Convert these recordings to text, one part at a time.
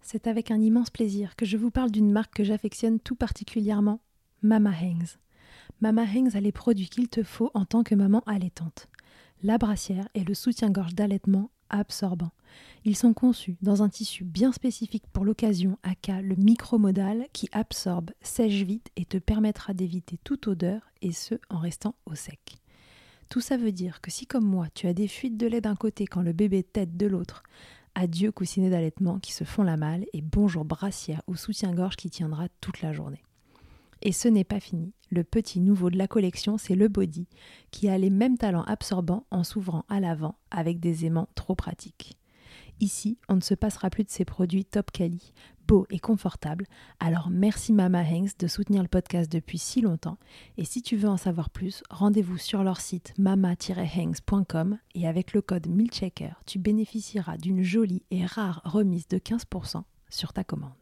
C'est avec un immense plaisir que je vous parle d'une marque que j'affectionne tout particulièrement, Mama Hangs. Mama Hangs a les produits qu'il te faut en tant que maman allaitante. La brassière et le soutien-gorge d'allaitement absorbant. Ils sont conçus dans un tissu bien spécifique pour l'occasion, aka le micromodal, qui absorbe, sèche vite et te permettra d'éviter toute odeur, et ce en restant au sec. Tout ça veut dire que si comme moi tu as des fuites de lait d'un côté quand le bébé tète de l'autre, adieu coussinet d'allaitement qui se font la malle et bonjour brassière ou soutien-gorge qui tiendra toute la journée. Et ce n'est pas fini. Le petit nouveau de la collection, c'est le body, qui a les mêmes talents absorbants en s'ouvrant à l'avant avec des aimants trop pratiques. Ici, on ne se passera plus de ces produits top quali, et confortables. Alors merci Mama Hanks de soutenir le podcast depuis si longtemps. Et si tu veux en savoir plus, rendez-vous sur leur site mama-hanks.com et avec le code MILCHECKER, tu bénéficieras d'une jolie et rare remise de 15% sur ta commande.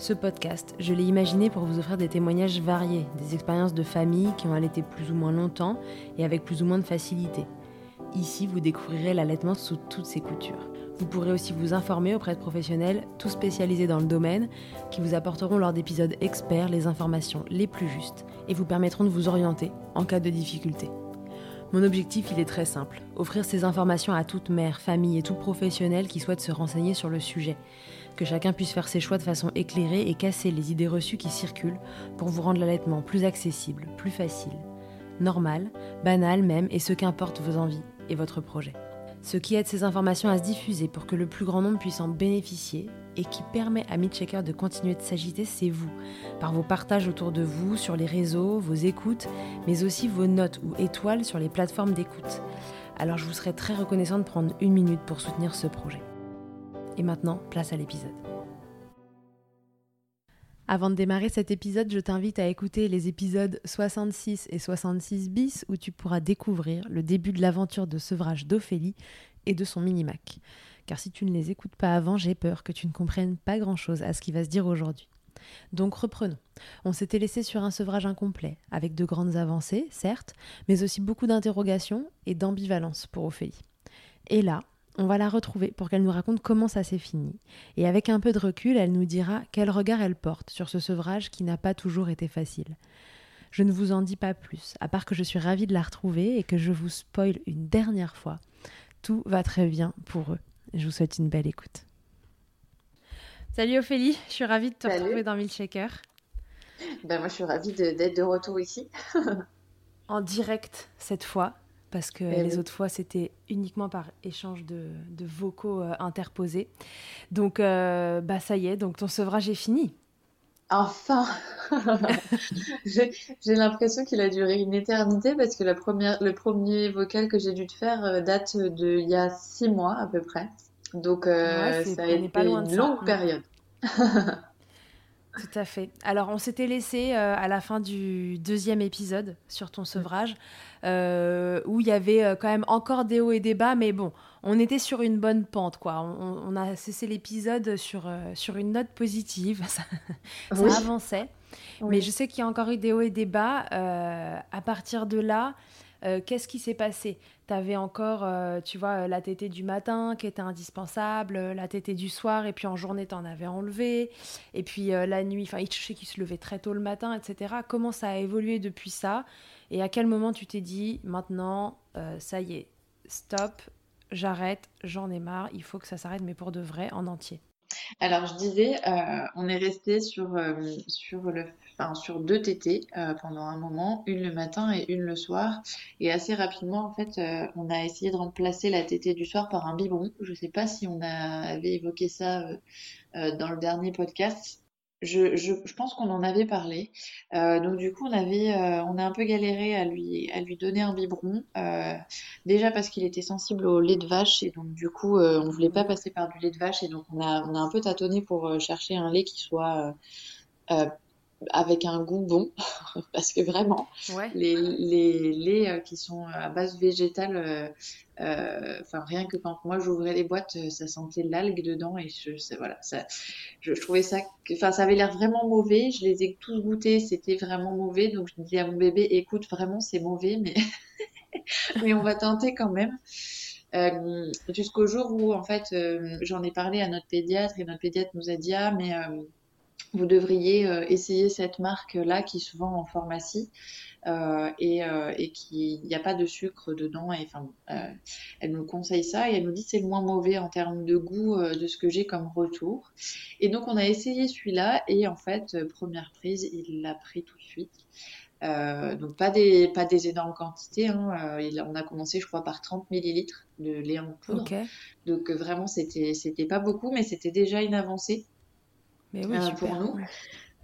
Ce podcast, je l'ai imaginé pour vous offrir des témoignages variés, des expériences de familles qui ont allaité plus ou moins longtemps et avec plus ou moins de facilité. Ici, vous découvrirez l'allaitement sous toutes ses coutures. Vous pourrez aussi vous informer auprès de professionnels, tout spécialisés dans le domaine, qui vous apporteront lors d'épisodes experts les informations les plus justes et vous permettront de vous orienter en cas de difficulté. Mon objectif, il est très simple, offrir ces informations à toute mère, famille et tout professionnel qui souhaite se renseigner sur le sujet que chacun puisse faire ses choix de façon éclairée et casser les idées reçues qui circulent pour vous rendre l'allaitement plus accessible, plus facile, normal, banal même, et ce qu'importe vos envies et votre projet. Ce qui aide ces informations à se diffuser pour que le plus grand nombre puisse en bénéficier et qui permet à Midchecker de continuer de s'agiter, c'est vous, par vos partages autour de vous, sur les réseaux, vos écoutes, mais aussi vos notes ou étoiles sur les plateformes d'écoute. Alors je vous serais très reconnaissant de prendre une minute pour soutenir ce projet. Et maintenant, place à l'épisode. Avant de démarrer cet épisode, je t'invite à écouter les épisodes 66 et 66 bis où tu pourras découvrir le début de l'aventure de sevrage d'Ophélie et de son mini-mac. Car si tu ne les écoutes pas avant, j'ai peur que tu ne comprennes pas grand-chose à ce qui va se dire aujourd'hui. Donc reprenons. On s'était laissé sur un sevrage incomplet, avec de grandes avancées, certes, mais aussi beaucoup d'interrogations et d'ambivalence pour Ophélie. Et là, on va la retrouver pour qu'elle nous raconte comment ça s'est fini. Et avec un peu de recul, elle nous dira quel regard elle porte sur ce sevrage qui n'a pas toujours été facile. Je ne vous en dis pas plus, à part que je suis ravie de la retrouver et que je vous spoil une dernière fois. Tout va très bien pour eux. Je vous souhaite une belle écoute. Salut Ophélie, je suis ravie de te retrouver dans Milkshaker. Ben moi, je suis ravie d'être de retour ici. en direct cette fois, parce que eh les autres fois, c'était uniquement par échange de, vocaux euh, interposés. Donc, euh, bah, ça y est, donc ton sevrage est fini. Enfin J'ai l'impression qu'il a duré une éternité parce que la première, le premier vocal que j'ai dû te faire euh, date d'il y a six mois à peu près. Donc, ça a été pas loin une longue période. Tout à fait. Alors, on s'était laissé euh, à la fin du deuxième épisode sur ton sevrage, euh, où il y avait euh, quand même encore des hauts et des bas, mais bon, on était sur une bonne pente, quoi. On, a cessé l'épisode sur, sur une note positive, ça, avançait. Mais je sais qu'il y a encore eu des hauts et des bas. à partir de là, Qu'est-ce qui s'est passé? Tu avais encore, tu vois, la tétée du matin qui était indispensable, la tétée du soir, et puis en journée, tu en avais enlevé. Et puis la nuit, enfin, je sais qu'il se levait très tôt le matin, etc. Comment ça a évolué depuis ça? Et à quel moment tu t'es dit, maintenant, ça y est, stop, j'arrête, j'en ai marre, il faut que ça s'arrête, mais pour de vrai, en entier? Alors, je disais, euh, on est resté sur, euh, sur, le, sur deux tétés euh, pendant un moment, une le matin et une le soir. Et assez rapidement, en fait, on a essayé de remplacer la tétée du soir par un biberon. Je ne sais pas si on avait évoqué ça dans le dernier podcast. Je, je, pense qu'on en avait parlé. Euh, donc du coup, on avait, euh, on a un peu galéré à lui, à lui donner un biberon. Euh, déjà parce qu'il était sensible au lait de vache et donc du coup, euh, on voulait pas passer par du lait de vache et donc on a, on a un peu tâtonné pour euh, chercher un lait qui soit avec un goût bon, parce que vraiment, les, les laits qui sont à base végétale, enfin rien que quand moi j'ouvrais les boîtes, ça sentait l'algue dedans et je, voilà, ça, je, trouvais ça, enfin ça avait l'air vraiment mauvais. Je les ai tous goûtés, c'était vraiment mauvais, donc je disais à mon bébé, écoute, vraiment c'est mauvais, mais mais on va tenter quand même. Euh, jusqu'au jour où en fait j'en ai parlé à notre pédiatre et notre pédiatre nous a dit ah mais vous devriez euh, essayer cette marque-là qui se vend en pharmacie. Euh, et, euh, et qu'il n'y a pas de sucre dedans. Et, enfin, euh, elle nous conseille ça et elle nous dit c'est le moins mauvais en termes de goût de ce que j'ai comme retour. Et donc on a essayé celui-là et en fait première prise il l'a pris tout de suite. Euh, donc pas des pas des énormes quantités. Hein. Il, on a commencé, je crois, par 30 millilitres de lait en poudre. Donc vraiment c'était c'était pas beaucoup, mais c'était déjà une avancée. Mais oui, euh, pour nous.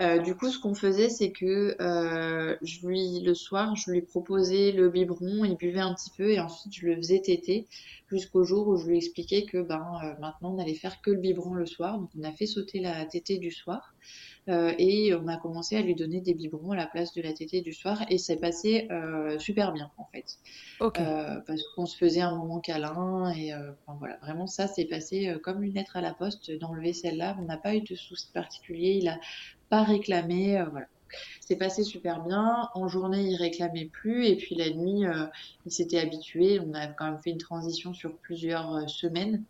Euh, du coup, ce qu'on faisait, c'est que euh, je lui, le soir, je lui proposais le biberon, il buvait un petit peu et ensuite je le faisais téter jusqu'au jour où je lui expliquais que ben euh, maintenant on allait faire que le biberon le soir. Donc on a fait sauter la tétée du soir. Euh, et on a commencé à lui donner des biberons à la place de la tétée du soir et c'est passé euh, super bien en fait. Euh, parce qu'on se faisait un moment câlin et enfin, voilà, vraiment ça s'est passé comme une lettre à la poste d'enlever celle-là. On n'a pas eu de soucis particuliers, il a pas réclamé, voilà. C'est passé super bien. En journée, il réclamait plus. Et puis la nuit, il s'était habitué. On a quand même fait une transition sur plusieurs semaines.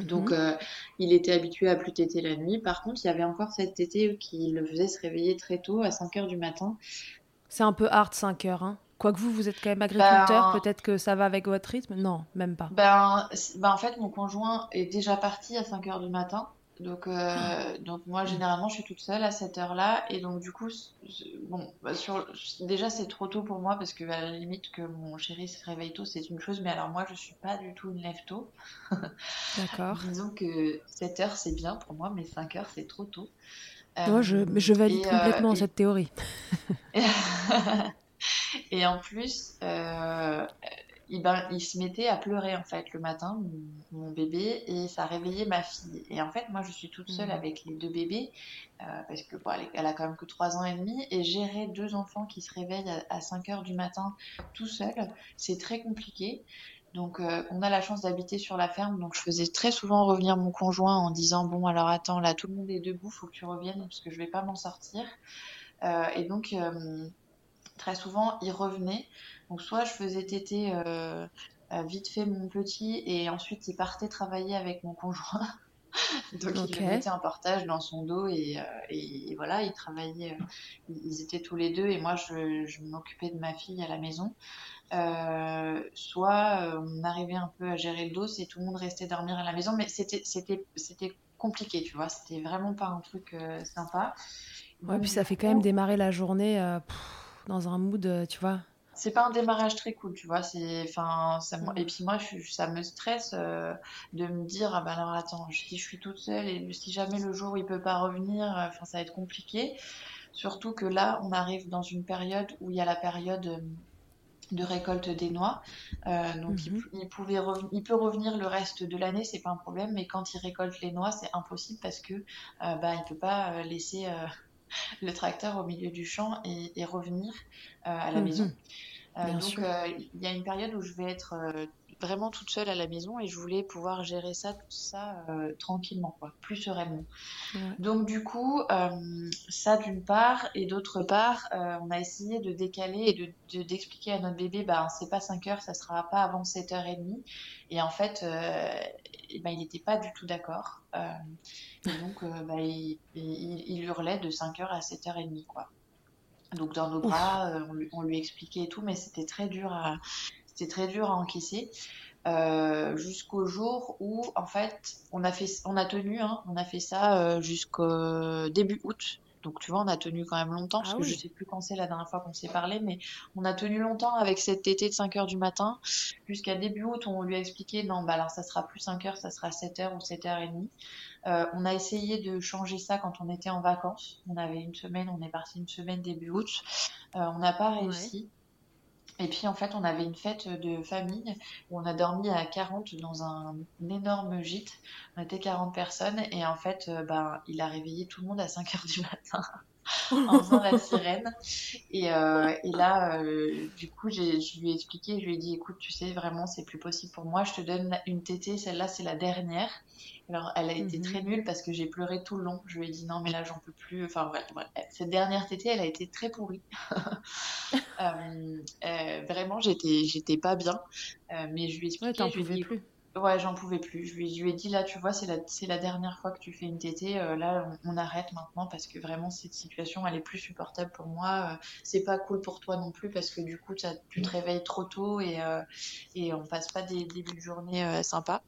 Donc, mhm. euh, il était habitué à plus téter la nuit. Par contre, il y avait encore cette tétée qui le faisait se réveiller très tôt, à 5 heures du matin. C'est un peu hard 5 heures, hein Quoique vous, vous êtes quand même agriculteur, ben, peut-être que ça va avec votre rythme? Non, même pas. Ben, ben, en fait, mon conjoint est déjà parti à 5 heures du matin. Donc, euh, donc moi, généralement, je suis toute seule à cette heure-là. Et donc, du coup, bon, bah, sur, déjà, c'est trop tôt pour moi parce que, à la limite, que mon chéri se réveille tôt, c'est une chose. Mais alors, moi, je suis pas du tout une lève tôt. D'accord. Disons que 7 heures, c'est bien pour moi, mais 5 heures, c'est trop tôt. moi, je, je valide euh, complètement cette théorie. et en plus, ben, il, se mettait à pleurer en fait le matin, mon, bébé, et ça réveillait ma fille. Et en fait, moi, je suis toute seule mhm. avec les deux bébés euh, parce que elle, a quand même que 3 ans et demi et gérer deux enfants qui se réveillent à, 5 heures du matin tout seul, c'est très compliqué. Donc, euh, on a la chance d'habiter sur la ferme, donc je faisais très souvent revenir mon conjoint en disant bon alors attends là tout le monde est debout, faut que tu reviennes parce que je vais pas m'en sortir. Euh, et donc très souvent il revenait donc soit je faisais téter euh, euh, vite fait mon petit et ensuite il partait travailler avec mon conjoint. Donc il mettait un portage dans son dos et, euh, voilà, ils travaillaient, ils étaient tous les deux et moi je, m'occupais de ma fille à la maison. soit on arrivait un peu à gérer le dos et tout le monde restait dormir à la maison, mais c'était c'était c'était compliqué, tu vois, c'était vraiment pas un truc sympa. Ouais, puis ça fait quand même démarrer la journée dans un mood, tu vois, c'est pas un démarrage très cool, tu vois. C'est, enfin, et puis moi, ça me stresse euh, de me dire, ah ben alors attends, si je suis toute seule et si jamais le jour où il peut pas revenir, euh, enfin, ça va être compliqué. Surtout que là, on arrive dans une période où il y a la période euh, de récolte des noix. donc il, mhm. pouvait il peut revenir le reste de l'année, c'est pas un problème, mais quand il récolte les noix, c'est impossible parce que euh, bah, il peut pas laisser le tracteur au milieu du champ et, et revenir à la mhm. maison. Euh, donc, euh, il y a une période où je vais être euh, vraiment toute seule à la maison et je voulais pouvoir gérer ça, tout ça euh, tranquillement, quoi, plus sereinement. Donc du coup, euh, ça d'une part, et d'autre part, euh, on a essayé de décaler et de, d'expliquer à notre bébé, bah c'est pas 5 heures, ça sera pas avant 7h30. Et en fait, bah, il n'était pas du tout d'accord. et donc, bah, il, il, hurlait de 5h à 7h30, quoi. Donc dans nos bras, on lui, on, lui, expliquait et tout, mais c'était très dur à, c'était très dur à encaisser. Euh, jusqu'au jour où en fait on a fait on a tenu hein, on a fait ça euh, jusqu'au début août. Donc tu vois on a tenu quand même longtemps parce ah que je sais plus quand c'est la dernière fois qu'on s'est parlé mais on a tenu longtemps avec cette tétée de 5 heures du matin jusqu'à début août on lui a expliqué non bah alors ça sera plus 5 heures ça sera 7 heures ou 7 heures et demie euh, on a essayé de changer ça quand on était en vacances on avait une semaine on est parti une semaine début août on n'a pas réussi et puis en fait, on avait une fête de famille où on a dormi à 40 dans un, énorme gîte. On était 40 personnes et en fait, euh, ben, il a réveillé tout le monde à 5 heures du matin. en faisant la sirène. Et, euh, et là, euh, du coup, je lui ai expliqué, je lui ai dit, écoute, tu sais, vraiment, c'est plus possible pour moi. Je te donne une tétée, celle-là, c'est la dernière. Alors, elle a été mhm. très nulle parce que j'ai pleuré tout le long. Je lui ai dit, non, mais là, j'en peux plus. Enfin, bref, cette dernière tétée, elle a été très pourrie. euh, vraiment, j'étais, j'étais pas bien. Mais je lui ai expliqué, lui ai dit, plus. Ouais, j'en pouvais plus. Je lui, ai dit là, tu vois, c'est la, c'est la dernière fois que tu fais une tétée. Euh, là, on, arrête maintenant parce que vraiment cette situation, elle est plus supportable pour moi. Euh, c'est pas cool pour toi non plus parce que du coup, tu te réveilles trop tôt et euh, et on passe pas des débuts de journée sympas.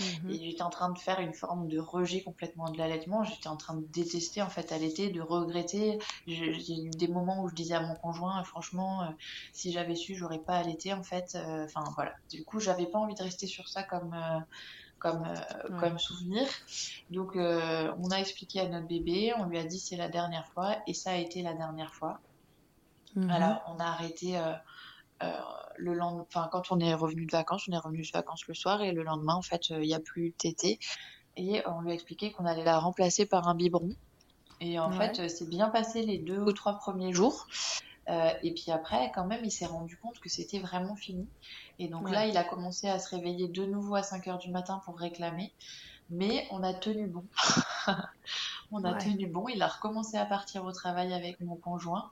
Mhm. Et j'étais en train de faire une forme de rejet complètement de l'allaitement. J'étais en train de détester en fait allaiter, de regretter. J'ai eu des moments où je disais à mon conjoint, franchement, euh, si j'avais su, j'aurais pas allaité en fait. Euh, enfin voilà. Du coup, j'avais pas envie de rester sur ça comme euh, comme comme souvenir. Donc on a expliqué à notre bébé, on lui a dit c'est la dernière fois et ça a été la dernière fois. Mhm. Alors on a arrêté euh, le lendemain, enfin quand on est revenu de vacances, on est revenu de vacances le soir et le lendemain en fait il n'y a plus tété et on lui a expliqué qu'on allait la remplacer par un biberon. Et en fait c'est bien passé les deux ou trois premiers jours. Euh, et puis après, quand même, il s'est rendu compte que c'était vraiment fini. Et donc là, il a commencé à se réveiller de nouveau à 5 heures du matin pour réclamer. Mais on a tenu bon. on a tenu bon. Il a recommencé à partir au travail avec mon conjoint.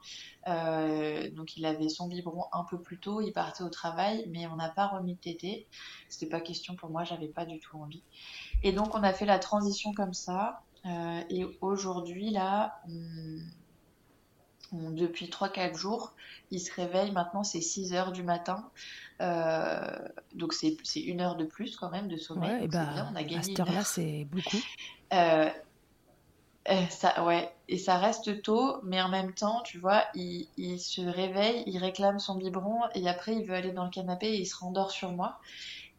Euh, donc il avait son biberon un peu plus tôt. Il partait au travail, mais on n'a pas remis de tété. C'était pas question pour moi. J'avais pas du tout envie. Et donc on a fait la transition comme ça. Euh, et aujourd'hui là, depuis 3-4 jours, il se réveille. Maintenant c'est 6 heures du matin. Euh, donc c'est une heure de plus quand même de sommeil. Ouais, et bah, on a gagné à cette heure-là, c'est beaucoup. Euh, euh, ça, ouais, et ça reste tôt, mais en même temps, tu vois, il, il, se réveille, il réclame son biberon, et après il veut aller dans le canapé et il se rendort sur moi.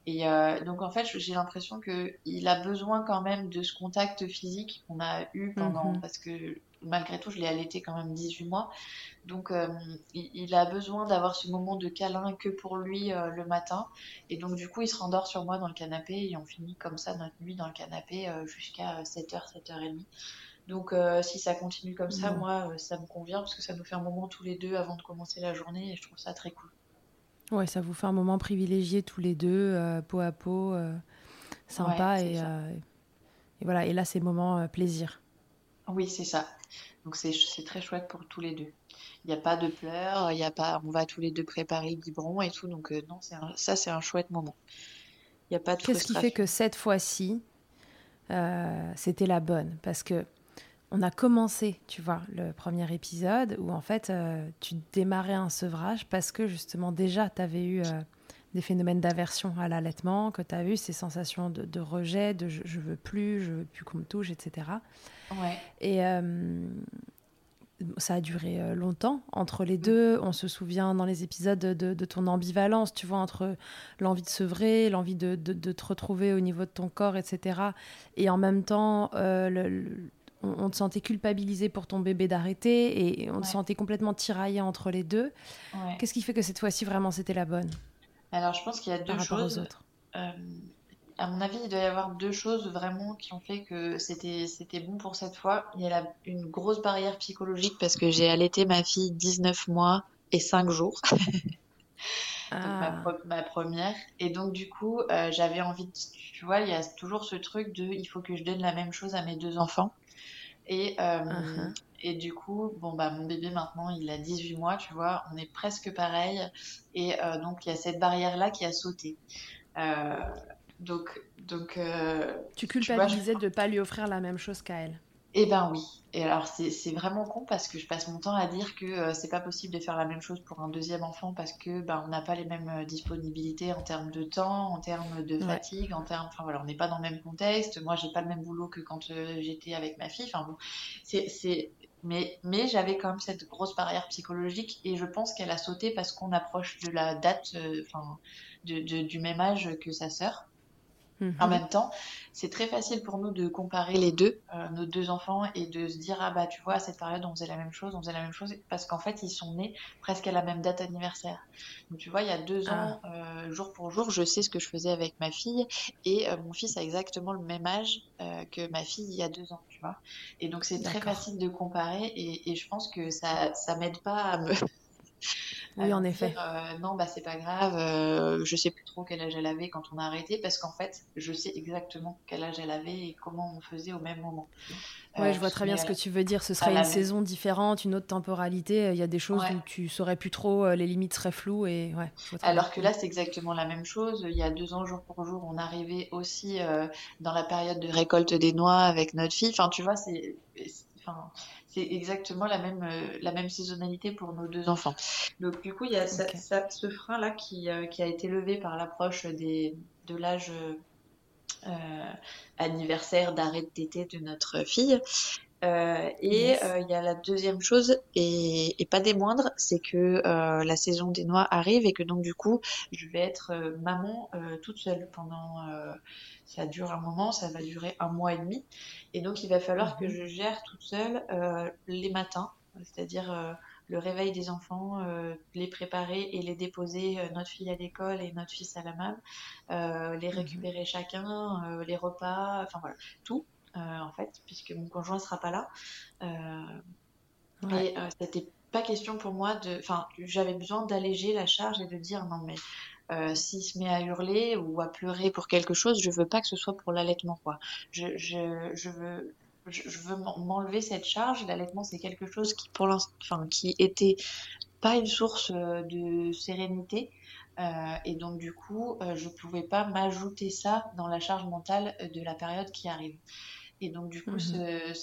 Et euh, donc en fait, j'ai l'impression que il a besoin quand même de ce contact physique qu'on a eu pendant, mhm. parce que malgré tout, je l'ai allaité quand même 18 mois. Donc, euh, il, a besoin d'avoir ce moment de câlin que pour lui euh, le matin. Et donc, du coup, il se rendort sur moi dans le canapé et on finit comme ça notre nuit dans le canapé euh, jusqu'à 7h, 7h30. Donc, si ça continue comme ça, moi, ça me convient parce que ça nous fait un moment tous les deux avant de commencer la journée et je trouve ça très cool. Ouais, ça vous fait un moment privilégié tous les deux, peau à peau, sympa et, et, voilà. Et là, c'est moment plaisir. Oui, c'est ça. Donc c'est très chouette pour tous les deux. Il n'y a pas de pleurs, il y a pas, on va tous les deux préparer biberon et tout. Donc euh, non, ça c'est un chouette moment. Il y a pas de Qu'est-ce qui fait que cette fois-ci, euh, c'était la bonne? Parce que on a commencé, tu vois, le premier épisode où en fait euh, tu démarrais un sevrage parce que justement déjà tu avais eu des phénomènes d'aversion à l'allaitement, que tu as eu ces sensations de, rejet, de je, je, veux plus, je veux plus qu'on me touche, etc. Ouais. Et euh, ça a duré euh, longtemps entre les deux. On se souvient dans les épisodes de, ton ambivalence, tu vois, entre l'envie de sevrer, l'envie de, te retrouver au niveau de ton corps, etc. Et en même temps, euh, on, te sentait culpabilisé pour ton bébé d'arrêter et on te sentait complètement tiraillé entre les deux. Qu'est-ce qui fait que cette fois-ci, vraiment, c'était la bonne? Alors, je pense qu'il y a deux choses. autres. Euh, à mon avis, il doit y avoir deux choses vraiment qui ont fait que c'était c'était bon pour cette fois. Il y a une grosse barrière psychologique parce que j'ai allaité ma fille 19 mois et 5 jours. ma, ah. ma, première. Et donc, du coup, j'avais envie, de, tu vois, il y a toujours ce truc de il faut que je donne la même chose à mes deux enfants. Et, uh-huh. Et du coup, bon, bah, mon bébé maintenant, il a 18 mois, tu vois, on est presque pareil. Et donc, il y a cette barrière-là qui a sauté. donc, donc. tu culpabilisais de ne pas lui offrir la même chose qu'à elle eh ben oui. Et alors c'est vraiment con parce que je passe mon temps à dire que euh, c'est pas possible de faire la même chose pour un deuxième enfant parce que ben on n'a pas les mêmes euh, disponibilités en termes de temps, en termes de fatigue, en termes, enfin voilà, on n'est pas dans le même contexte. Moi j'ai pas le même boulot que quand euh, j'étais avec ma fille. Enfin bon, c'est mais mais j'avais quand même cette grosse barrière psychologique et je pense qu'elle a sauté parce qu'on approche de la date, enfin de, du même âge que sa sœur. En mhm. même temps, c'est très facile pour nous de comparer les deux, euh, nos deux enfants, et de se dire ah bah tu vois à cette période on faisait la même chose, on faisait la même chose, parce qu'en fait ils sont nés presque à la même date anniversaire. Donc tu vois il y a deux ah. ans, euh, jour pour jour, je sais ce que je faisais avec ma fille, et euh, mon fils a exactement le même âge que ma fille il y a deux ans, tu vois. Et donc c'est très facile de comparer, et, et je pense que ça ça m'aide pas à me oui, en effet. Euh, non, bah c'est pas grave. Euh, je sais plus trop quel âge elle avait quand on a arrêté parce qu'en fait, je sais exactement quel âge elle avait et comment on faisait au même moment. Ouais, euh, je vois très bien ce que tu veux dire. Ce serait une saison différente, une autre temporalité. Il y a des choses où tu saurais plus trop, les limites seraient floues et ouais. Alors que là, c'est exactement la même chose. Il y a deux ans, jour pour jour, on arrivait aussi dans la période de récolte des noix avec notre fille. Enfin, tu vois, c'est Enfin, c'est exactement la même, euh, la même saisonnalité pour nos deux enfants. Donc du coup, il y a ce frein-là qui, euh, qui, a été levé par l'approche des, de l'âge euh, anniversaire d'arrêt d'été de notre fille. Et il y a la deuxième chose, et, et pas des moindres, c'est que la saison des noix arrive et que donc du coup, je vais être maman toute seule pendant ça dure un moment, ça va durer un mois et demi. Et donc, il va falloir que mhm. je gère toute seule euh, les matins, c'est-à-dire euh, le réveil des enfants, euh, les préparer et les déposer, notre fille à l'école et notre fils à la maman, les mhm. récupérer chacun, les repas, enfin voilà, tout, en fait, puisque mon conjoint ne sera pas là. Et c'était pas question pour moi de. Enfin, j'avais besoin d'alléger la charge et de dire non, mais euh, s'il se met à hurler ou à pleurer pour quelque chose, je veux pas que ce soit pour l'allaitement, quoi. Je, je, je veux, je, veux m'enlever cette charge. L'allaitement, c'est quelque chose qui, pour l'instant, enfin, qui était pas une source euh, de sérénité. Euh, et donc, du coup, euh, je pouvais pas m'ajouter ça dans la charge mentale de la période qui arrive. Et donc, du coup, mhm. il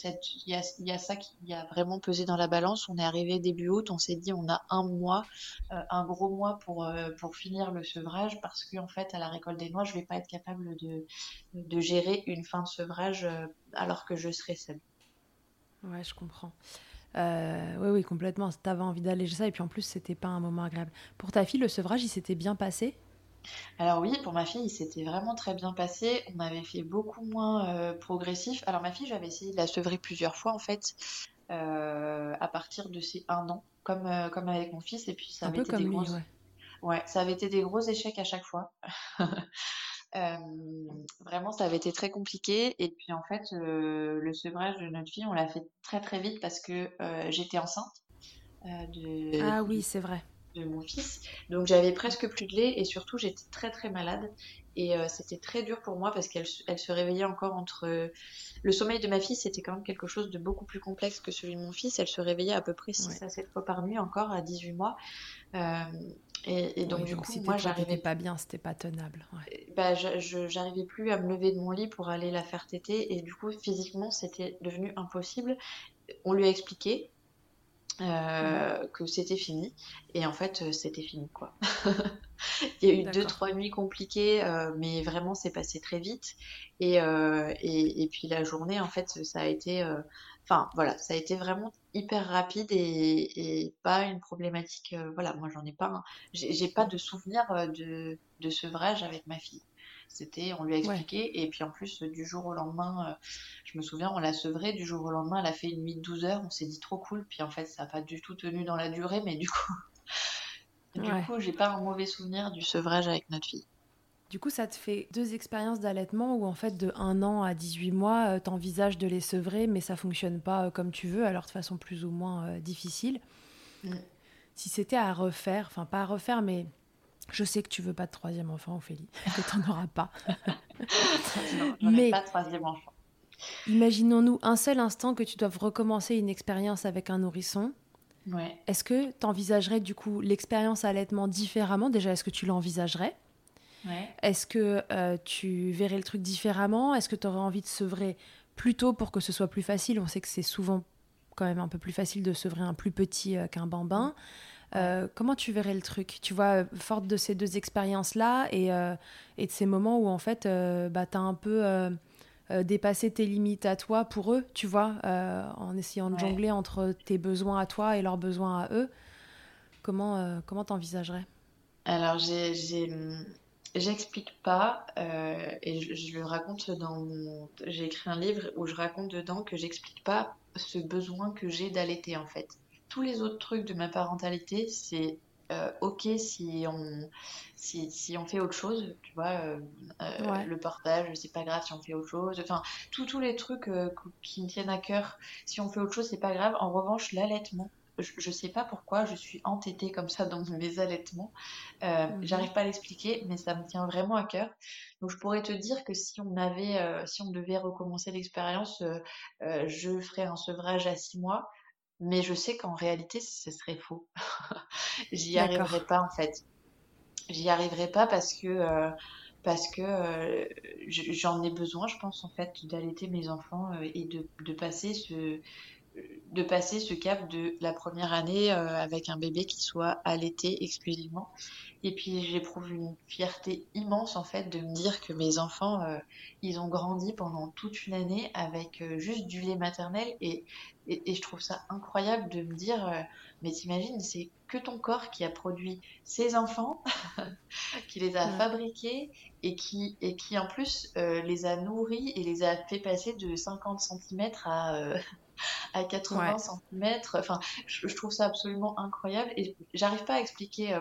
y, a, ça qui a vraiment pesé dans la balance. On est arrivé début août, on s'est dit on a un mois, euh, un gros mois pour, euh, pour finir le sevrage parce qu'en fait, à la récolte des noix, je vais pas être capable de, de gérer une fin de sevrage euh, alors que je serai seule. Ouais, je comprends. oui, oui, complètement. Tu avais envie d'alléger ça et puis en plus, c'était pas un moment agréable. Pour ta fille, le sevrage, il s'était bien passé? Alors oui, pour ma fille, il s'était vraiment très bien passé. On avait fait beaucoup moins euh, progressif. Alors ma fille, j'avais essayé de la sevrer plusieurs fois en fait, euh, à partir de ses un an, comme, euh, comme avec mon fils. Et puis ça avait été des gros... ouais. ça avait été des gros échecs à chaque fois. vraiment, ça avait été très compliqué. Et puis en fait, le sevrage de notre fille, on l'a fait très très vite parce que j'étais enceinte. De... Ah oui, c'est vrai de mon fils. Donc j'avais presque plus de lait et surtout j'étais très très malade. Et euh, c'était très dur pour moi parce qu'elle elle se réveillait encore entre... Le sommeil de ma fille, c'était quand même quelque chose de beaucoup plus complexe que celui de mon fils. Elle se réveillait à peu près 6 à 7 fois par nuit encore à 18 mois. Euh, et, donc du coup, moi j'arrivais pas bien, c'était pas tenable. Bah, j'arrivais plus à me lever de mon lit pour aller la faire téter et du coup physiquement c'était devenu impossible. On lui a expliqué, euh, que c'était fini. Et en fait, euh, c'était fini, quoi. Il y a eu deux, trois nuits compliquées, euh, mais vraiment, c'est passé très vite. Et, et, et, puis la journée, en fait, ça a été... Enfin, voilà, ça a été vraiment hyper rapide et, et pas une problématique... voilà, moi, j'en ai pas... J'ai pas de souvenir de, de sevrage avec ma fille. C'était, on lui a expliqué, et puis en plus, du jour au lendemain, euh, je me souviens, on l'a sevrée, du jour au lendemain, elle a fait une nuit de 12 heures, on s'est dit trop cool, puis en fait, ça n'a pas du tout tenu dans la durée, mais du coup, du coup, j'ai pas un mauvais souvenir du sevrage avec notre fille. Du coup, ça te fait deux expériences d'allaitement où, en fait, de 1 an à 18 mois, euh, tu envisages de les sevrer, mais ça fonctionne pas euh, comme tu veux, alors de façon plus ou moins difficile. Mm. Si c'était à refaire, enfin, pas à refaire, mais Je sais que tu veux pas de troisième enfant, Ophélie, que tu n'en auras pas. non, Mais pas de troisième enfant. Imaginons-nous un seul instant que tu doives recommencer une expérience avec un nourrisson. Ouais. Est-ce que tu envisagerais du coup l'expérience allaitement différemment? Déjà, est-ce que tu l'envisagerais? Ouais. Est-ce que euh, tu verrais le truc différemment? Est-ce que tu aurais envie de sevrer plus tôt pour que ce soit plus facile? On sait que c'est souvent quand même un peu plus facile de sevrer un plus petit euh, qu'un bambin. Euh, comment tu verrais le truc? Tu vois, forte de ces deux expériences-là et, et, de ces moments où en fait, bah, tu as un peu euh, dépasser tes limites à toi pour eux, tu vois, euh, en essayant de jongler entre tes besoins à toi et leurs besoins à eux. Comment euh, comment t'envisagerais? Alors j'explique pas et je, le raconte dans mon j'ai écrit un livre où je raconte dedans que j'explique pas ce besoin que j'ai d'allaiter en fait. Tous les autres trucs de ma parentalité, c'est euh, ok si on, si, si, on fait autre chose, tu vois, euh, euh, le portage, c'est pas grave si on fait autre chose, enfin, tous les trucs qui me tiennent à cœur, si on fait autre chose, c'est pas grave. En revanche, l'allaitement, je, sais pas pourquoi je suis entêtée comme ça dans mes allaitements, mhm. j'arrive pas à l'expliquer, mais ça me tient vraiment à cœur. Donc je pourrais te dire que si on avait, si on devait recommencer l'expérience, je ferais un sevrage à six mois mais je sais qu'en réalité, ce serait faux. J'y arriverai pas en fait. J'y arriverai pas parce que euh, parce que euh, j'en ai besoin, je pense en fait, d'allaiter mes enfants euh, et de, de, passer ce de passer ce cap de la première année avec un bébé qui soit allaité exclusivement. Et puis j'éprouve une fierté immense en fait de me dire que mes enfants, ils ont grandi pendant toute une année avec juste du lait maternel. Et et, je trouve ça incroyable de me dire, euh, mais t'imagines, c'est que ton corps qui a produit ces enfants, qui les a fabriqués et qui, et qui en plus euh, les a nourris et les a fait passer de 50 cm à, euh, à 80 cm. Enfin, je, je, trouve ça absolument incroyable. Et j'arrive pas à expliquer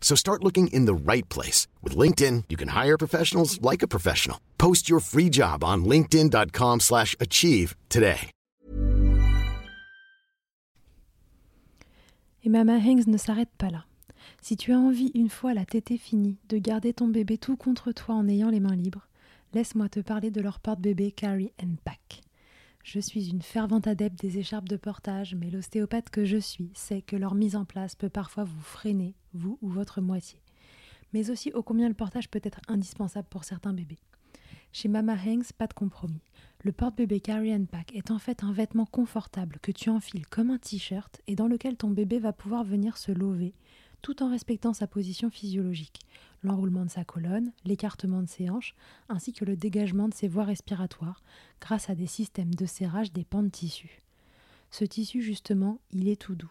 So start looking in the right place. With LinkedIn, you can hire professionals like a professional. Post your free job on linkedin.com slash achieve today. Et Mama Hanks ne s'arrête pas là. Si tu as envie, une fois la tétée finie, de garder ton bébé tout contre toi en ayant les mains libres, laisse-moi te parler de leur porte-bébé Carry and Pack. Je suis une fervente adepte des écharpes de portage, mais l'ostéopathe que je suis sait que leur mise en place peut parfois vous freiner, vous ou votre moitié. Mais aussi ô combien le portage peut être indispensable pour certains bébés. Chez Mama Hanks, pas de compromis. Le porte-bébé Carry and Pack est en fait un vêtement confortable que tu enfiles comme un t-shirt et dans lequel ton bébé va pouvoir venir se lever tout en respectant sa position physiologique, l'enroulement de sa colonne, l'écartement de ses hanches, ainsi que le dégagement de ses voies respiratoires grâce à des systèmes de serrage des pans de tissu. Ce tissu, justement, il est tout doux.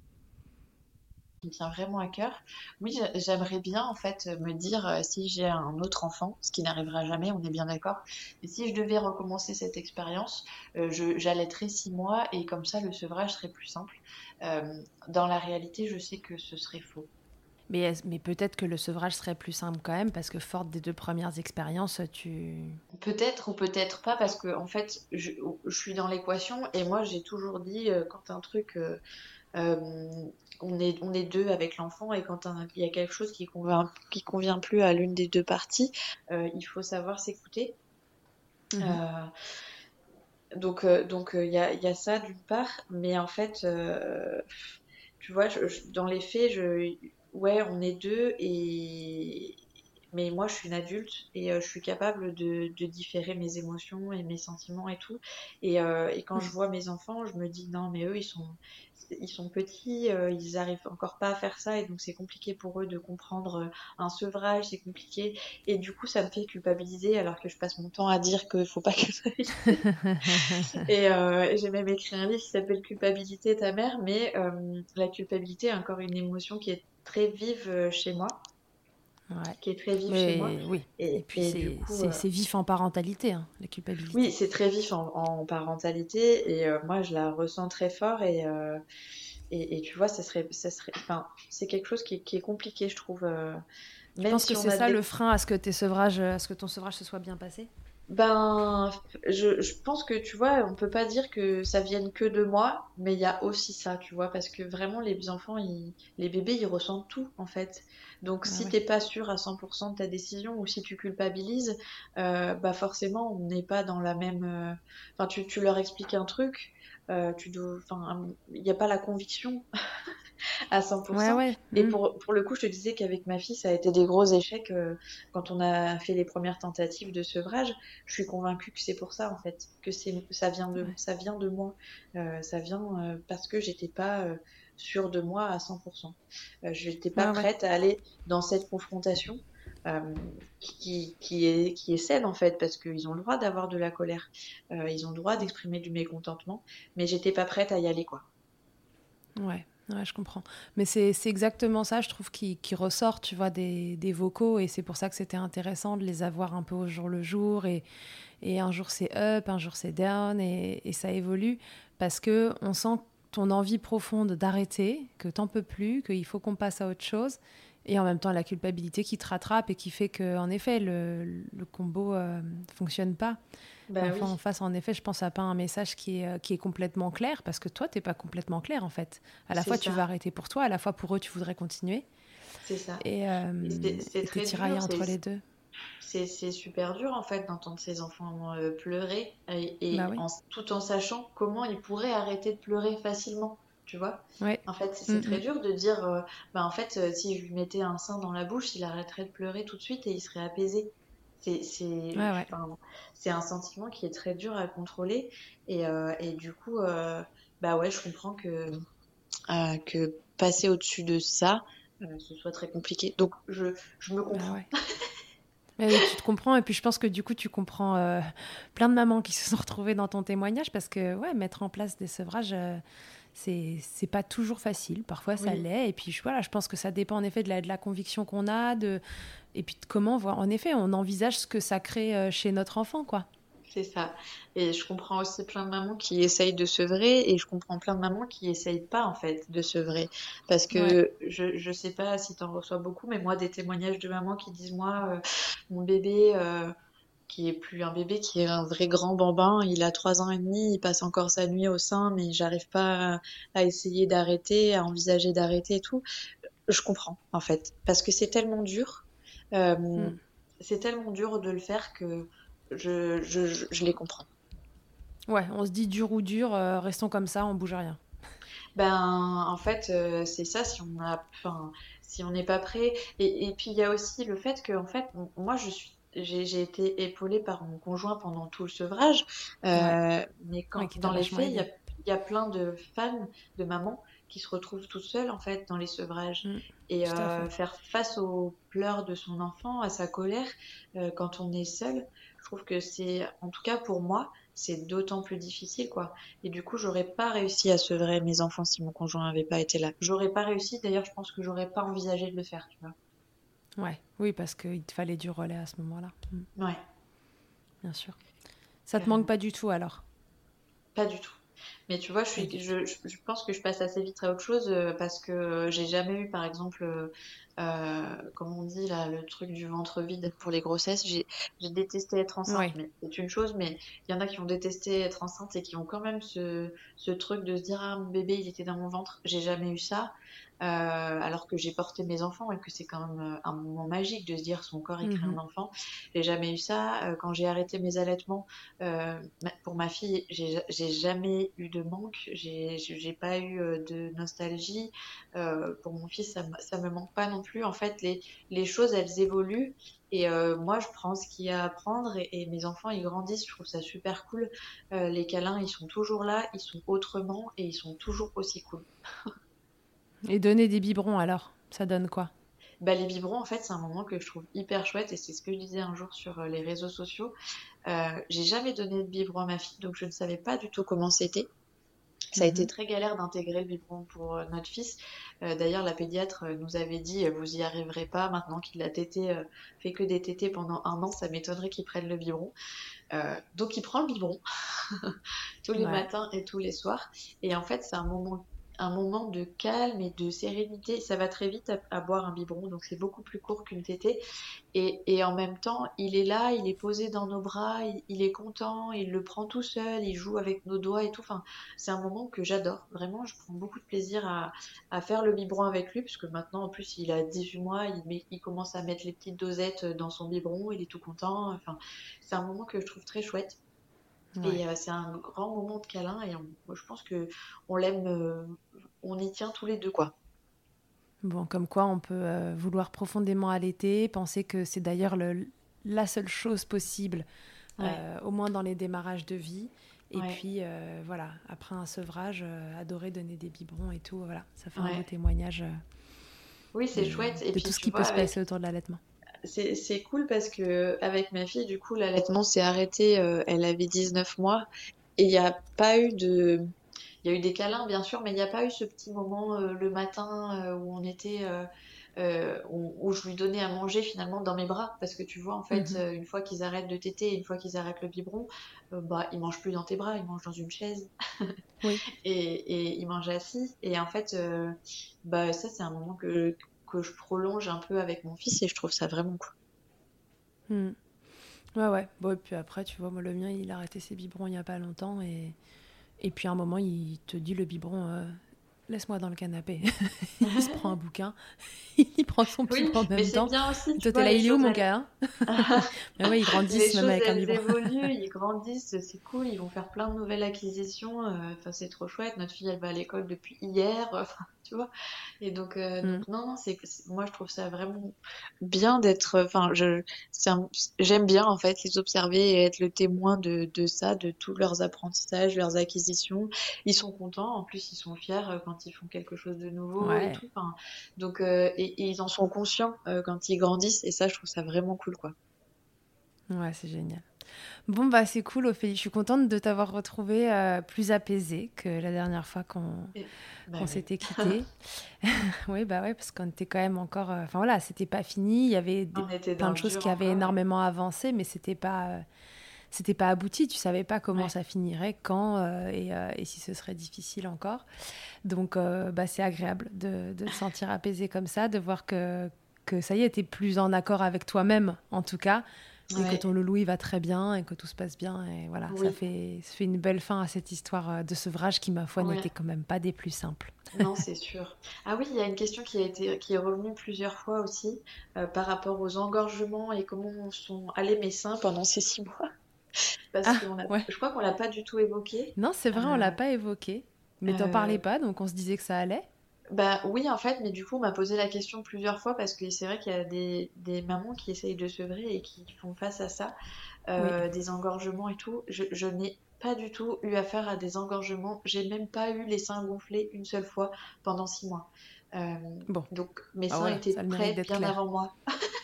qui me tient vraiment à cœur. Oui, j'aimerais bien en fait me dire euh, si j'ai un autre enfant, ce qui n'arrivera jamais, on est bien d'accord. Et si je devais recommencer cette expérience, euh, j'allaiterais six mois et comme ça le sevrage serait plus simple. Euh, dans la réalité, je sais que ce serait faux. Mais, mais peut-être que le sevrage serait plus simple quand même, parce que forte des deux premières expériences, tu... Peut-être ou peut-être pas, parce que en fait, je, je suis dans l'équation, et moi j'ai toujours dit, euh, quand un truc... Euh, euh, on, est, on est deux avec l'enfant, et quand il y a quelque chose qui convient, qui convient plus à l'une des deux parties, il faut savoir s'écouter. Mhm. donc donc il y, a, y a ça d'une part, mais en fait tu vois, dans les faits, je, ouais, on est deux et mais moi, je suis une adulte et je suis capable de, de, différer mes émotions et mes sentiments et tout. Et, et quand je vois mes enfants, je me dis non, mais eux, ils sont, ils sont petits, ils arrivent encore pas à faire ça et donc c'est compliqué pour eux de comprendre un sevrage, c'est compliqué. Et du coup, ça me fait culpabiliser alors que je passe mon temps à dire qu'il faut pas que ça Et j'ai même écrit un livre qui s'appelle Culpabilité ta mère, mais la culpabilité est encore une émotion qui est très vive chez moi qui est très vif chez moi. Oui. Et, puis euh, c'est vif en parentalité, hein, la culpabilité. Oui, c'est très vif en, parentalité et euh, moi je la ressens très fort et, euh, et, tu vois, ça serait, ça serait, enfin, c'est quelque chose qui, qui, est compliqué, je trouve. je pense que c'est ça le frein à ce que tes sevrages, à ce que ton sevrage se soit bien passé? Ben, je, je, pense que tu vois, on peut pas dire que ça vienne que de moi, mais il y a aussi ça, tu vois, parce que vraiment les enfants, ils, les bébés, ils ressentent tout en fait. Donc, ah si t'es pas sûr à 100% de ta décision ou si tu culpabilises, euh, bah forcément, on n'est pas dans la même. Euh, enfin, tu, tu, leur expliques un truc, euh, tu dois. Enfin, il n'y a pas la conviction à 100%. Et mm. pour, pour le coup, je te disais qu'avec ma fille, ça a été des gros échecs quand on a fait les premières tentatives de sevrage. Je suis convaincue que c'est pour ça en fait, que c'est ça vient de ça vient de moi, ça vient parce que j'étais pas sûre de moi à 100%. Euh, je n'étais pas prête à aller dans cette confrontation euh, qui, qui, est, qui est saine en fait, parce qu'ils ont le droit d'avoir de la colère, euh, ils ont le droit d'exprimer du mécontentement, mais j'étais pas prête à y aller quoi. Ouais. Je comprends. Mais c'est exactement ça, je trouve, qui, qui, ressort, tu vois, des, des vocaux. Et c'est pour ça que c'était intéressant de les avoir un peu au jour le jour. Et, et un jour c'est up, un jour c'est down. Et, ça évolue. Parce que on sent ton envie profonde d'arrêter, que t'en peux plus, qu'il faut qu'on passe à autre chose, et en même temps la culpabilité qui te rattrape et qui fait que, en effet, le, combo euh, fonctionne pas. Bah en face, en effet, je pense à pas un message qui est, euh, qui est complètement clair, parce que toi, t'es pas complètement clair, en fait. À la fois, tu vas arrêter pour toi, à la fois, pour eux, tu voudrais continuer. C'est ça. Et euh, c'est tiraillé entre les deux c'est super dur en fait d'entendre ses enfants euh, pleurer et, bah tout en sachant comment ils pourraient arrêter de pleurer facilement. Tu vois En fait, c'est mm, très mm. dur de dire euh, bah, en fait, euh, si je lui mettais un sein dans la bouche, il arrêterait de pleurer tout de suite et il serait apaisé. C'est un sentiment qui est très dur à contrôler. Et, et du coup, bah ouais, je comprends que, que passer au-dessus de ça, ce soit très compliqué. Donc, je, je me bah comprends. tu te comprends, et puis je pense que du coup, tu comprends euh, plein de mamans qui se sont retrouvées dans ton témoignage parce que ouais, mettre en place des sevrages, euh, c'est pas toujours facile. Parfois, ça l'est. Et puis voilà, je pense que ça dépend en effet de la, de la conviction qu'on a, de, et puis comment, voir. en effet, on envisage ce que ça crée euh, chez notre enfant, quoi. C'est ça. Et je comprends aussi plein de mamans qui essayent de sevrer et je comprends plein de mamans qui essayent pas en fait de sevrer. Parce que je, je sais pas si tu en reçois beaucoup, mais moi des témoignages de mamans qui disent moi, euh, mon bébé euh, qui est plus un bébé, qui est un vrai grand bambin, il a trois ans et demi, il passe encore sa nuit au sein, mais j'arrive pas à, essayer d'arrêter, à envisager d'arrêter et tout. Je comprends en fait. Parce que c'est tellement dur. Euh, mm. C'est tellement dur de le faire que je, je, je, les comprends. Ouais, on se dit dur ou dur, euh, restons comme ça, on bouge rien. Ben, en fait, euh, c'est ça, si on a, enfin, si on n'est pas prêt. Et, et puis, il y a aussi le fait que, en fait, moi, je suis j'ai été épaulée par mon conjoint pendant tout le sevrage. Euh, mais quand, dans les faits, il y a, y a, plein de femmes, de mamans qui se retrouvent toutes seules en fait dans les sevrages mm, et euh, faire face aux pleurs de son enfant, à sa colère euh, quand on est seul. Je trouve que c'est, en tout cas pour moi, c'est d'autant plus difficile quoi. Et du coup, j'aurais pas réussi à sevrer mes enfants si mon conjoint n'avait pas été là. J'aurais pas réussi. D'ailleurs, je pense que j'aurais pas envisagé de le faire, tu vois. Ouais, oui, parce qu'il te fallait du relais à ce moment-là. Mm. Ouais. Bien sûr. Ça te manque pas du tout alors? Pas du tout. Mais tu vois, je, suis, je, je, pense que je passe assez vite à autre chose euh, parce que j'ai jamais eu, par exemple, euh, euh, comme on dit là, le truc du ventre vide pour les grossesses. J'ai détesté être enceinte, mais c'est une chose, mais il y en a qui ont détesté être enceinte et qui ont quand même ce, ce truc de se dire ah mon bébé il était dans mon ventre. J'ai jamais eu ça. Euh, alors que j'ai porté mes enfants et que c'est quand même euh, un moment magique de se dire son corps il crée un enfant. J'ai jamais eu ça. Euh, quand j'ai arrêté mes allaitements pour ma fille, j'ai jamais eu de manque. J'ai pas eu de nostalgie. pour mon fils, ça, ça me manque pas non plus. En fait, les, les choses, elles évoluent. Et moi, je prends ce qu'il y a à apprendre. Et, et, mes enfants, ils grandissent. Je trouve ça super cool. les câlins, ils sont toujours là. Ils sont autrement. Et ils sont toujours aussi cool. et donner des biberons, alors Ça donne quoi? Bah, les biberons, en fait, c'est un moment que je trouve hyper chouette et c'est ce que je disais un jour sur les réseaux sociaux. Euh, j'ai jamais donné de biberon à ma fille, donc je ne savais pas du tout comment c'était. Ça a été mhm. très galère d'intégrer le biberon pour euh, notre fils. Euh, d'ailleurs, la pédiatre nous avait dit vous y arriverez pas maintenant qu'il a tété, fait que des tétés pendant un an, ça m'étonnerait qu'il prenne le biberon. donc il prend le biberon tous les matins et tous les soirs. Et en fait, c'est un moment un moment de calme et de sérénité. Ça va très vite à, boire un biberon, donc c'est beaucoup plus court qu'une tétée. Et, en même temps, il est là, il est posé dans nos bras, il, est content, il le prend tout seul, il joue avec nos doigts et tout. Enfin, c'est un moment que j'adore. Vraiment, je prends beaucoup de plaisir à, faire le biberon avec lui, puisque maintenant, en plus, il a 18 mois, il, il commence à mettre les petites dosettes dans son biberon, il est tout content. Enfin, c'est un moment que je trouve très chouette. Et euh, c'est un grand moment de câlin et je pense que on l'aime, euh, on y tient tous les deux quoi. Bon, comme quoi on peut euh, vouloir profondément allaiter, penser que c'est d'ailleurs la seule chose possible, au moins dans les démarrages de vie. Et puis voilà, après un sevrage, adorer donner des biberons et tout, voilà, ça fait un beau témoignage. oui, c'est chouette. Et de tout ce qui peut se passer autour de l'allaitement c'est cool parce que avec ma fille, du coup, l'allaitement s'est arrêté. Euh, elle avait 19 mois et il n'y a pas eu de. Il y a eu des câlins, bien sûr, mais il n'y a pas eu ce petit moment euh, le matin euh, où on était. Où, je lui donnais à manger finalement dans mes bras parce que tu vois en fait mhm. une fois qu'ils arrêtent de téter une fois qu'ils arrêtent le biberon bah ils mangent plus dans tes bras ils mangent dans une chaise oui. et, et ils mangent assis et en fait bah ça c'est un moment que que je prolonge un peu avec mon fils et je trouve ça vraiment cool. Hmm. Ouais, ouais. Bon, et puis après, tu vois, moi, le mien, il a arrêté ses biberons il n'y a pas longtemps. Et, et puis à un moment, il te dit le biberon, euh, laisse-moi dans le canapé. il se prend un bouquin, il prend son petit en même temps. Bien aussi, Toi, t'es là, il est où mon gars Mais ouais, ils grandissent même avec un Ils évoluent, ils grandissent, c'est cool, ils vont faire plein de nouvelles acquisitions. Euh, enfin, c'est trop chouette. Notre fille, elle va à l'école depuis hier, tu vois. Et donc, euh, mm. non, non, c'est moi, je trouve ça vraiment bien d'être. Enfin, je, j'aime bien en fait les observer et être le témoin de, de ça, de tous leurs apprentissages, leurs acquisitions. Ils sont contents, en plus, ils sont fiers quand ils font quelque chose de nouveau et tout. donc, euh, et, ils en sont conscients euh, quand ils grandissent, et ça, je trouve ça vraiment cool, quoi. Ouais, c'est génial. Bon, bah c'est cool, Ophélie. Je suis contente de t'avoir retrouvée euh, plus apaisée que la dernière fois qu'on bah s'était quitté. oui, bah ouais, parce qu'on était quand même encore. Enfin voilà, c'était pas fini. Il y avait plein de choses qui avaient énormément avancé, mais c'était pas c'était pas abouti, tu savais pas comment ça finirait, quand euh, euh, et, si ce serait difficile encore. Donc euh, bah, c'est agréable de, de, te sentir apaisé comme ça, de voir que, que ça y est, tu es plus en accord avec toi-même en tout cas. Et que ton loulou il va très bien et que tout se passe bien et voilà ça fait ça fait une belle fin à cette histoire de sevrage qui ma foi n'était quand même pas des plus simples. Non c'est sûr. Ah oui il y a une question qui a été qui est revenue plusieurs fois aussi par rapport aux engorgements et comment sont allés mes seins pendant ces six mois. Parce ah, je crois qu'on l'a pas du tout évoqué. Non, c'est vrai, on l'a euh, pas évoqué. Mais t'en parlais euh, pas, donc on se disait que ça allait. Bah oui, en fait, mais du coup, on m'a posé la question plusieurs fois parce que c'est vrai qu'il y a des, des, mamans qui essayent de sevrer et qui font face à ça, euh, des engorgements et tout. Je, je n'ai pas du tout eu affaire à des engorgements. J'ai même pas eu les seins gonflés une seule fois pendant six mois. bon. Donc mes ah seins étaient prêts bien avant moi.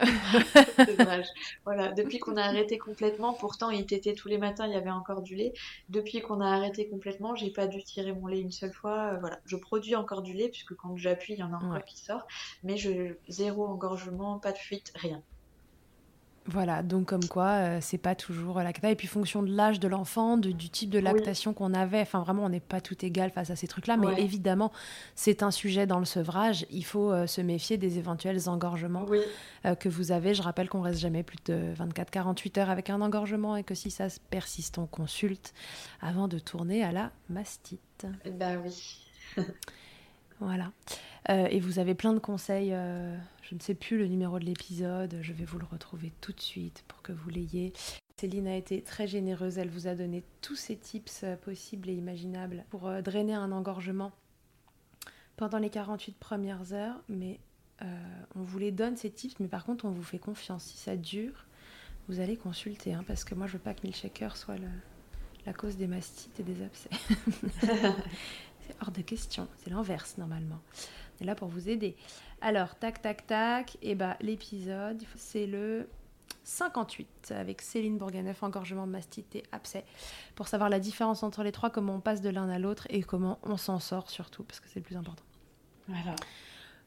Voilà, depuis qu'on a arrêté complètement, pourtant il était tous les matins, il y avait encore du lait. Depuis qu'on a arrêté complètement, j'ai pas dû tirer mon lait une seule fois. Euh, voilà, je produis encore du lait puisque quand j'appuie, il y en a encore qui sort, mais je zéro engorgement, pas de fuite, rien. Voilà, donc comme quoi, euh, c'est pas toujours la cata. Et puis, fonction de l'âge de l'enfant, du type de lactation qu'on avait, enfin vraiment, on n'est pas tout égal face à ces trucs-là. Mais évidemment, c'est un sujet dans le sevrage. Il faut euh, se méfier des éventuels engorgements euh, que vous avez. Je rappelle qu'on reste jamais plus de 24-48 heures avec un engorgement et que si ça persiste, on consulte avant de tourner à la mastite. Ben oui. voilà. Et vous avez plein de conseils je ne sais plus le numéro de l'épisode, je vais vous le retrouver tout de suite pour que vous l'ayez. Céline a été très généreuse, elle vous a donné tous ces tips euh, possibles et imaginables pour euh, drainer un engorgement pendant les 48 premières heures, mais euh, on vous les donne ces tips, mais par contre on vous fait confiance. Si ça dure, vous allez consulter, hein, parce que moi je veux pas que Milkshaker soit la cause des mastites et des abcès. c'est hors de question, c'est l'inverse normalement. On est là pour vous aider. Alors, tac, tac, tac, et bah l'épisode, c'est le 58 avec Céline Bourganeuf, engorgement, mastite et abcès, pour savoir la différence entre les trois, comment on passe de l'un à l'autre et comment on s'en sort surtout, parce que c'est le plus important. Voilà.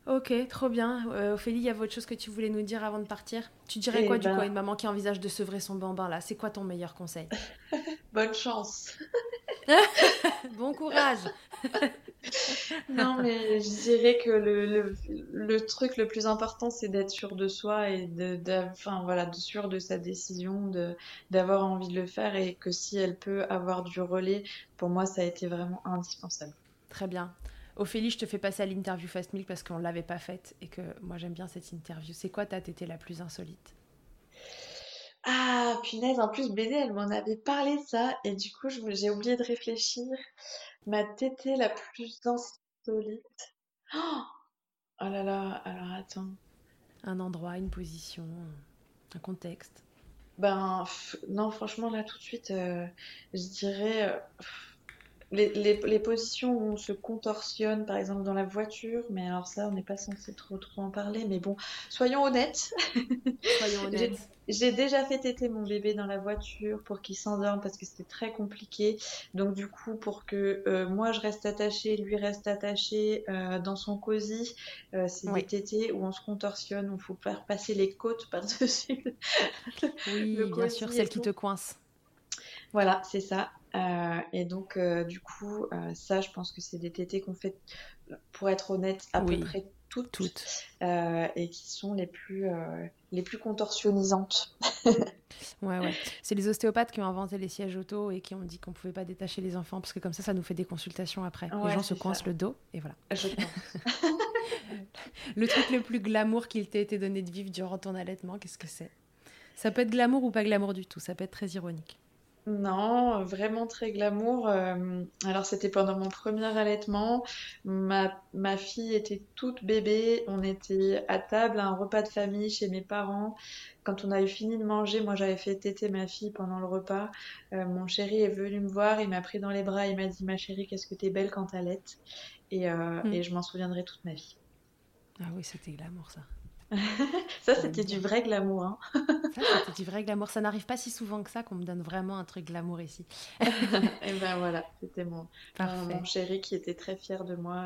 Ok, trop bien. Euh, Ophélie, il y a autre chose que tu voulais nous dire avant de partir? Tu dirais Eh quoi du ben- coup à une maman qui envisage de sevrer son bambin là? C'est quoi ton meilleur conseil? Bonne chance. Bon courage Non, mais je dirais que le, le, le truc le plus important, c'est d'être sûr de soi et de, de- enfin, voilà, de sûr de sa décision, de, d'avoir envie de le faire et que si elle peut avoir du relais, pour moi, ça a été vraiment indispensable. Très bien. Ophélie, je te fais passer à l'interview Fast Milk parce qu'on ne l'avait pas faite et que moi j'aime bien cette interview. C'est quoi ta tétée la plus insolite? Ah, punaise, en plus, BD, elle m'en avait parlé de ça et du coup, je me- j'ai oublié de réfléchir. Ma tétée la plus insolite. Oh, oh là là, alors attends. Un endroit, une position, un contexte Ben, pff, non, franchement, là, tout de suite, euh, je dirais euh, pff, les, les, les positions où on se contorsionne, par exemple, dans la voiture, mais alors ça, on n'est pas censé trop, trop en parler, mais bon, soyons honnêtes. Soyons J'ai honnêtes. j'ai déjà fait téter mon bébé dans la voiture pour qu'il s'endorme parce que c'était très compliqué. Donc du coup, pour que euh, moi je reste attachée, lui reste attaché euh, dans son cosy, euh, c'est Oui. des tétés où on se contorsionne, où il faut faire passer les côtes par-dessus. Oui, le bien sûr, celle qui te coince. Voilà, c'est ça. Euh, et donc euh, du coup, euh, ça, je pense que c'est des tétés qu'on fait, pour être honnête, à Oui. peu près toutes, Toutes. et qui sont les plus, les plus contorsionnisantes. Ouais, ouais. C'est les ostéopathes qui ont inventé les sièges auto et qui ont dit qu'on pouvait pas détacher les enfants parce que comme ça, ça nous fait des consultations après. les gens se ça. coincent le dos et voilà. Je pense. Le truc le plus glamour qu'il t'ait été donné de vivre durant ton allaitement, qu'est-ce que c'est? Ça peut être glamour ou pas glamour du tout, ça peut être très ironique. Non, vraiment très glamour. Euh, alors c'était pendant mon premier allaitement. Ma, ma fille était toute bébé. On était à table à un repas de famille chez mes parents. Quand on a eu fini de manger, moi j'avais fait téter ma fille pendant le repas. Euh, mon chéri est venu me voir, il m'a pris dans les bras, il m'a dit Ma chérie, qu'est-ce que t'es belle quand t'allaites? Et, euh, Mm. et je m'en souviendrai toute ma vie. Ah oui, c'était glamour ça. Ça, c'était du vrai glamour, hein. Ça, c'était du vrai glamour. Ça n'arrive pas si souvent que ça qu'on me donne vraiment un truc glamour ici. Et ben voilà, c'était mon. Mon chéri qui était très fier de moi,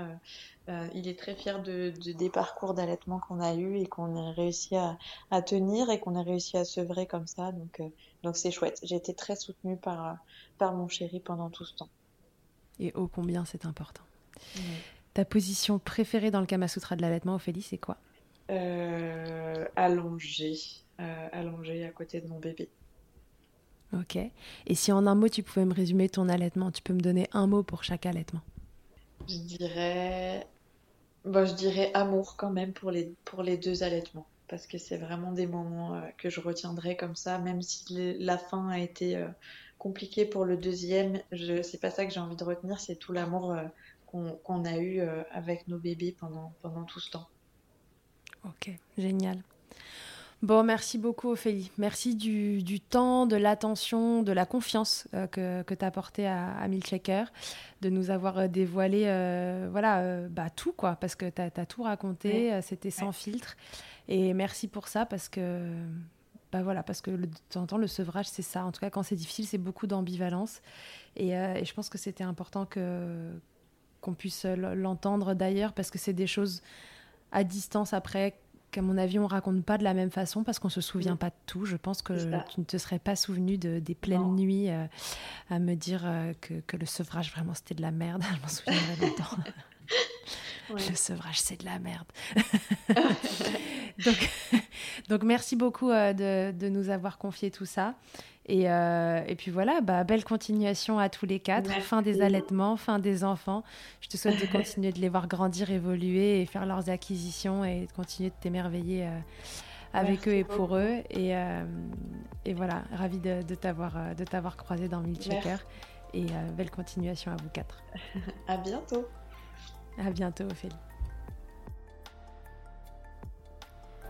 euh, euh, il est très fier de, de- des parcours d'allaitement qu'on a eu et qu'on a réussi à, à tenir et qu'on a réussi à sevrer comme ça. Donc euh, donc c'est chouette. J'ai été très soutenue par, par mon chéri pendant tout ce temps. Et ô combien c'est important. Ta position préférée dans le Kama Sutra de l'allaitement, Ophélie, c'est quoi? Allongée, euh, allongée à côté de mon bébé. Ok. Et si en un mot tu pouvais me résumer ton allaitement, tu peux me donner un mot pour chaque allaitement. Je dirais, bon, je dirais amour quand même pour les, pour les deux allaitements. Parce que c'est vraiment des moments euh, que je retiendrai comme ça, même si la fin a été euh, compliquée pour le deuxième. Je, c'est pas ça que j'ai envie de retenir, c'est tout l'amour euh, qu'on, a eu euh, avec nos bébés pendant, pendant tout ce temps. Ok, génial. Bon, merci beaucoup Ophélie. Merci du, du temps, de l'attention, de la confiance euh, que, que tu as apporté à, à Milkshaker, de nous avoir euh, dévoilé euh, voilà, euh, bah, tout, quoi, parce que tu as, tout raconté, Ouais. c'était sans Ouais. filtre. Et merci pour ça, parce que, bah, voilà, parce que le, de temps en temps, le sevrage, c'est ça. En tout cas, quand c'est difficile, c'est beaucoup d'ambivalence. Et, et je pense que c'était important qu'on puisse l'entendre d'ailleurs, parce que c'est des choses à distance après qu'à mon avis on raconte pas de la même façon parce qu'on se souvient Mm. pas de tout. Je pense que tu ne te serais pas souvenu de, des pleines Non. nuits euh, à me dire euh, que, que le sevrage vraiment c'était de la merde. Je m'en souviendrai longtemps. Ouais. Le sevrage c'est de la merde. donc, donc merci beaucoup euh, de, de nous avoir confié tout ça. Et, euh, et puis voilà, bah, belle continuation à tous les quatre. Merci. Fin des allaitements, fin des enfants. Je te souhaite de continuer de les voir grandir, évoluer et faire leurs acquisitions et de continuer de t'émerveiller euh, avec eux et pour eux. Et, et voilà, ravie de, de t'avoir croisé dans Milchecker. Et belle continuation à vous quatre. à bientôt. À bientôt, Ophélie.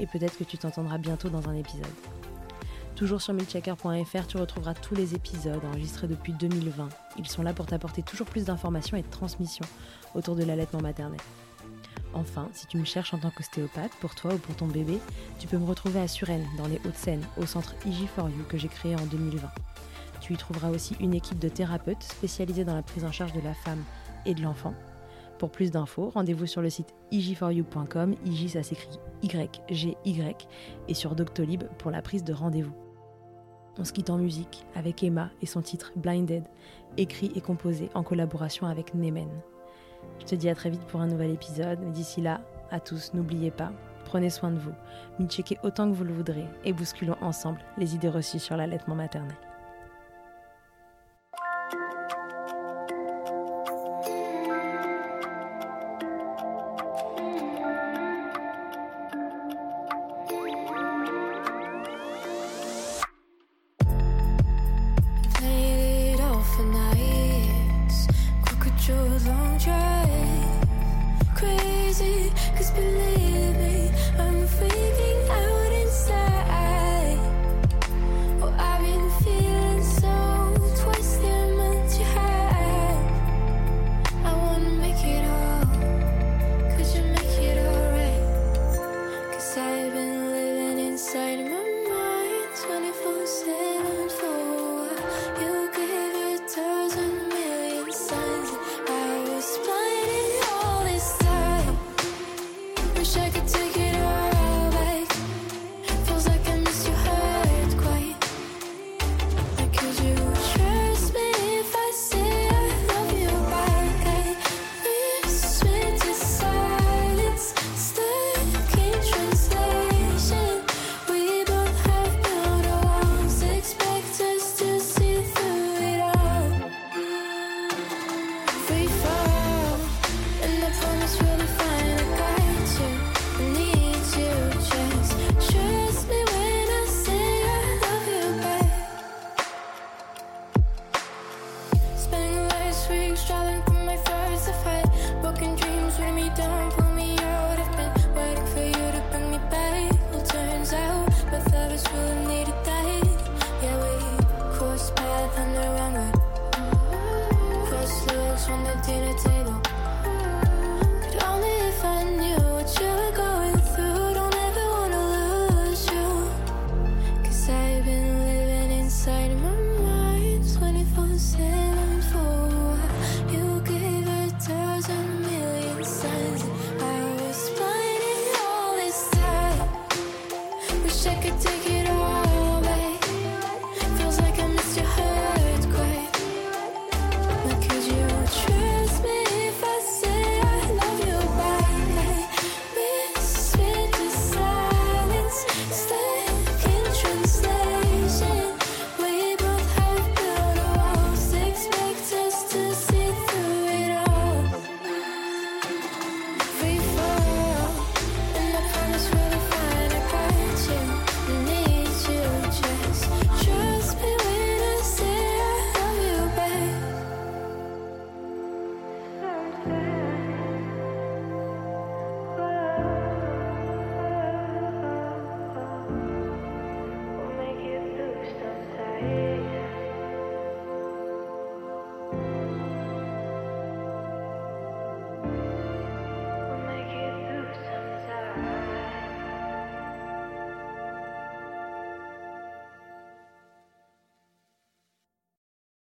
et peut-être que tu t'entendras bientôt dans un épisode. Toujours sur milchecker.fr, tu retrouveras tous les épisodes enregistrés depuis 2020. Ils sont là pour t'apporter toujours plus d'informations et de transmissions autour de l'allaitement maternel. Enfin, si tu me cherches en tant qu'ostéopathe, pour toi ou pour ton bébé, tu peux me retrouver à Suresnes, dans les Hauts-de-Seine, au centre IG4U que j'ai créé en 2020. Tu y trouveras aussi une équipe de thérapeutes spécialisés dans la prise en charge de la femme et de l'enfant, pour plus d'infos, rendez-vous sur le site ig4u.com, IG ça s'écrit Y-G-Y, et sur Doctolib pour la prise de rendez-vous. On se quitte en musique avec Emma et son titre Blinded, écrit et composé en collaboration avec Nemen. Je te dis à très vite pour un nouvel épisode, d'ici là, à tous, n'oubliez pas, prenez soin de vous, checkez autant que vous le voudrez et bousculons ensemble les idées reçues sur l'allaitement maternel.